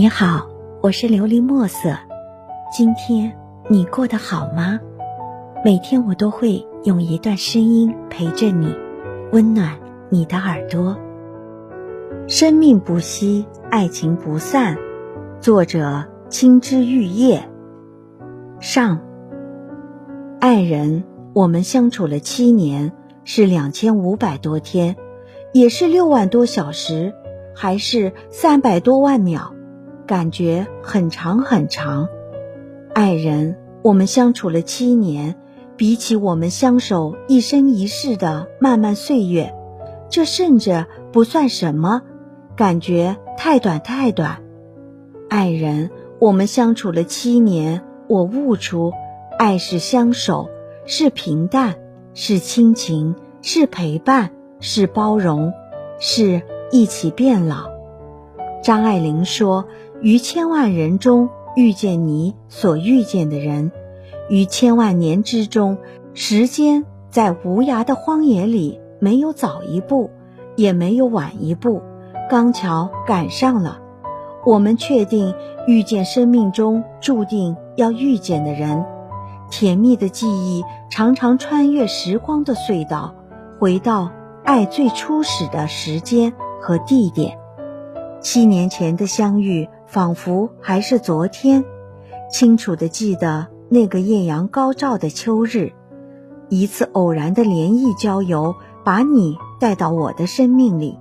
你好，我是琉璃墨色。今天你过得好吗？每天我都会用一段声音陪着你，温暖你的耳朵。生命不息，爱情不散。作者：青枝玉叶。上。爱人，我们相处了七年，是两千五百多天，也是六万多小时，还是三百多万秒？感觉很长很长，爱人，我们相处了七年，比起我们相守一生一世的漫漫岁月，这甚至不算什么，感觉太短太短。爱人，我们相处了七年，我悟出，爱是相守，是平淡，是亲情，是陪伴，是包容，是一起变老。张爱玲说。于千万人中遇见你所遇见的人，于千万年之中，时间在无涯的荒野里没有早一步，也没有晚一步，刚巧赶上了。我们确定遇见生命中注定要遇见的人，甜蜜的记忆常常穿越时光的隧道，回到爱最初始的时间和地点。七年前的相遇。仿佛还是昨天，清楚的记得那个艳阳高照的秋日，一次偶然的联谊郊游，把你带到我的生命里。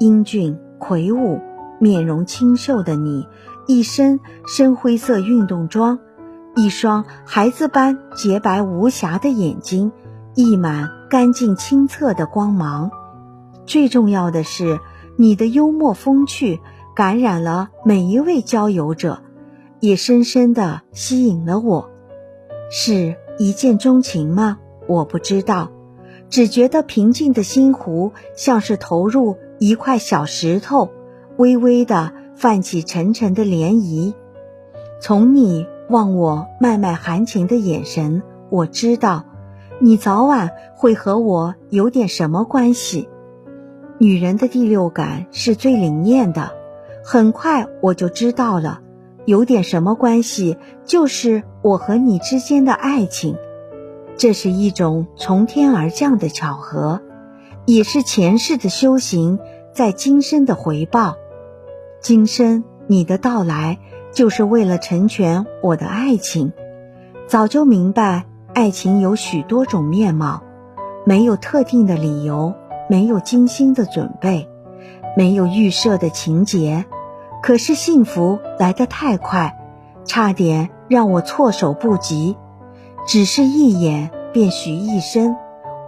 英俊魁梧、面容清秀的你，一身深灰色运动装，一双孩子般洁白无瑕的眼睛，溢满干净清澈的光芒。最重要的是，你的幽默风趣。感染了每一位交友者，也深深的吸引了我。是一见钟情吗？我不知道，只觉得平静的心湖像是投入一块小石头，微微的泛起沉沉的涟漪。从你望我脉脉含情的眼神，我知道，你早晚会和我有点什么关系。女人的第六感是最灵验的。很快我就知道了，有点什么关系，就是我和你之间的爱情。这是一种从天而降的巧合，也是前世的修行在今生的回报。今生你的到来，就是为了成全我的爱情。早就明白，爱情有许多种面貌，没有特定的理由，没有精心的准备，没有预设的情节。可是幸福来得太快，差点让我措手不及。只是一眼便许一生，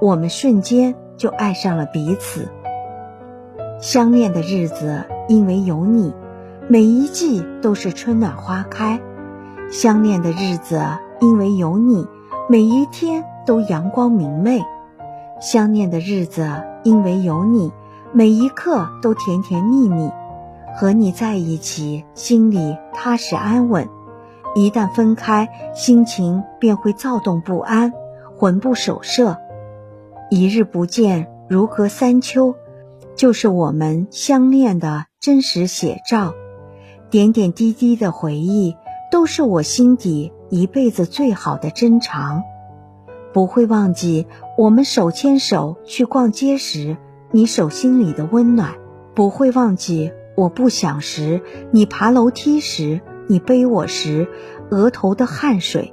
我们瞬间就爱上了彼此。相恋的日子，因为有你，每一季都是春暖花开；相恋的日子，因为有你，每一天都阳光明媚；相恋的日子，因为有你，每一刻都甜甜蜜蜜。和你在一起，心里踏实安稳；一旦分开，心情便会躁动不安，魂不守舍。一日不见，如隔三秋，就是我们相恋的真实写照。点点滴滴的回忆，都是我心底一辈子最好的珍藏。不会忘记我们手牵手去逛街时，你手心里的温暖；不会忘记。我不想时，你爬楼梯时，你背我时，额头的汗水，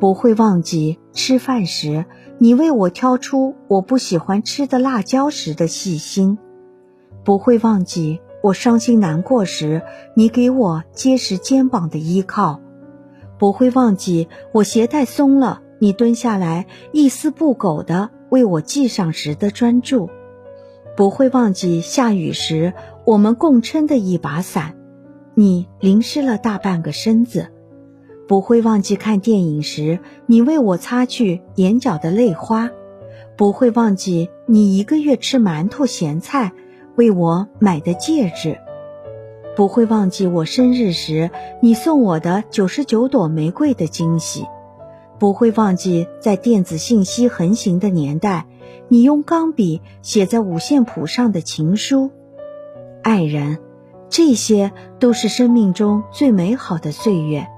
不会忘记吃饭时，你为我挑出我不喜欢吃的辣椒时的细心，不会忘记我伤心难过时，你给我结实肩膀的依靠，不会忘记我鞋带松了，你蹲下来一丝不苟的为我系上时的专注。不会忘记下雨时我们共撑的一把伞，你淋湿了大半个身子；不会忘记看电影时你为我擦去眼角的泪花；不会忘记你一个月吃馒头咸菜为我买的戒指；不会忘记我生日时你送我的九十九朵玫瑰的惊喜；不会忘记在电子信息横行的年代。你用钢笔写在五线谱上的情书，爱人，这些都是生命中最美好的岁月，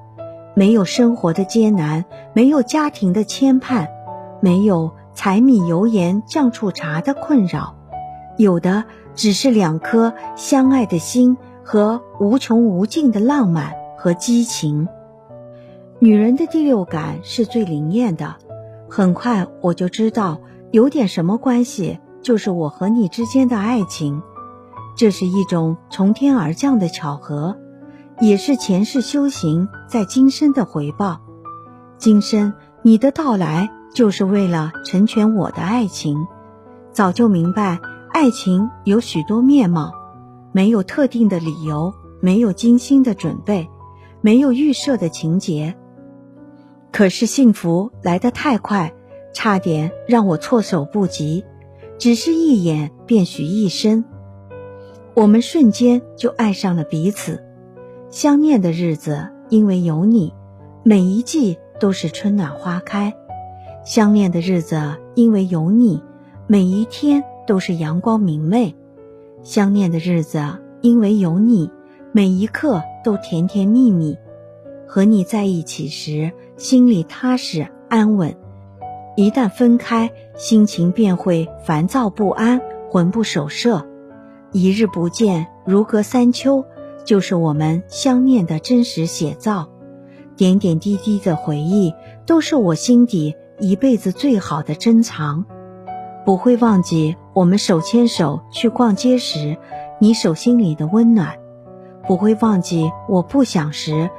没有生活的艰难，没有家庭的牵绊，没有柴米油盐酱醋茶的困扰，有的只是两颗相爱的心和无穷无尽的浪漫和激情。女人的第六感是最灵验的，很快我就知道有点什么关系，就是我和你之间的爱情。这是一种从天而降的巧合，也是前世修行在今生的回报。今生你的到来就是为了成全我的爱情。早就明白，爱情有许多面貌，没有特定的理由，没有精心的准备，没有预设的情节。可是幸福来得太快，差点让我措手不及，只是一眼便许一生。我们瞬间就爱上了彼此，相念的日子，因为有你，每一季都是春暖花开；相恋的日子，因为有你，每一天都是阳光明媚；相恋的日子，因为有你，每一刻都甜甜蜜蜜。和你在一起时，心里踏实安稳；一旦分开，心情便会烦躁不安，魂不守舍。一日不见，如隔三秋，就是我们相念的真实写照。点点滴滴的回忆，都是我心底一辈子最好的珍藏。不会忘记我们手牵手去逛街时，你手心里的温暖；不会忘记我不想时，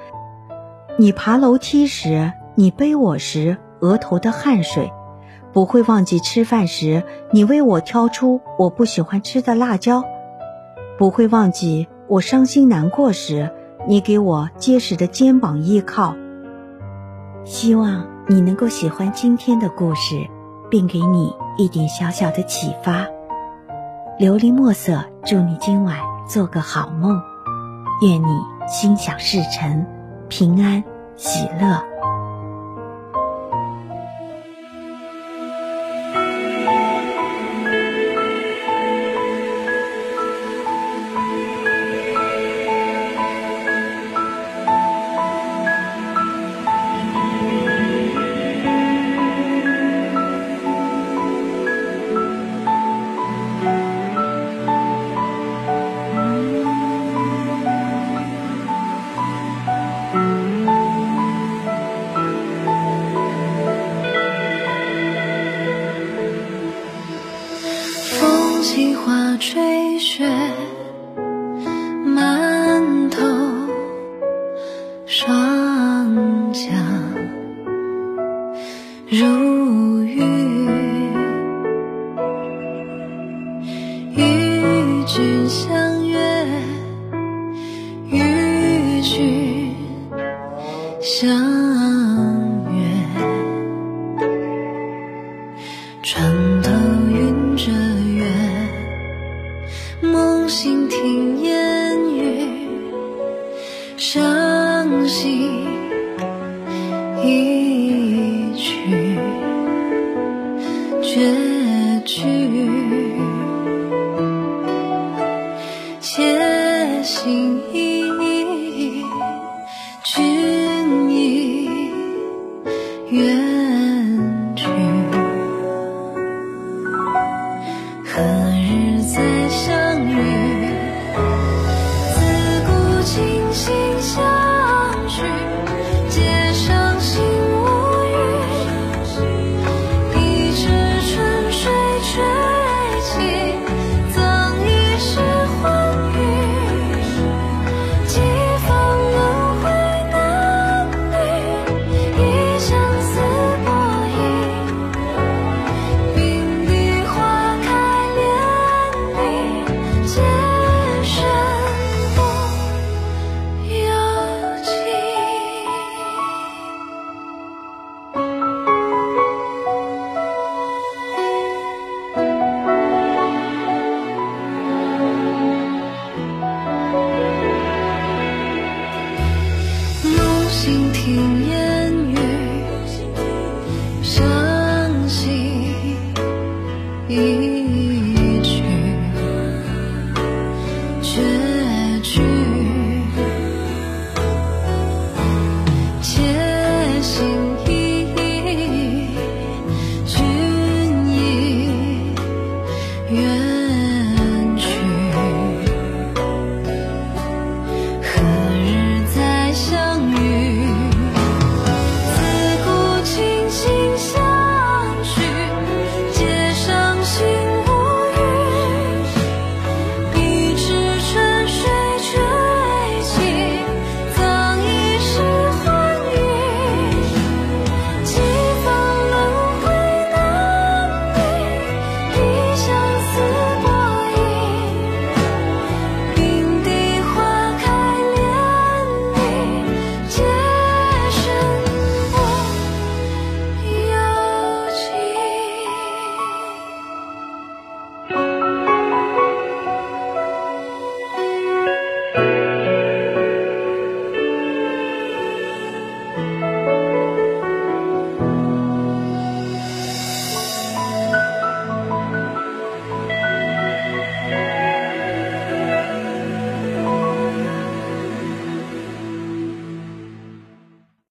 你爬楼梯时，你背我时额头的汗水；不会忘记吃饭时，你为我挑出我不喜欢吃的辣椒。不会忘记我伤心难过时，你给我结实的肩膀依靠。希望你能够喜欢今天的故事，并给你一点小小的启发。琉璃墨色，祝你今晚做个好梦，愿你心想事成，平安喜乐。月一。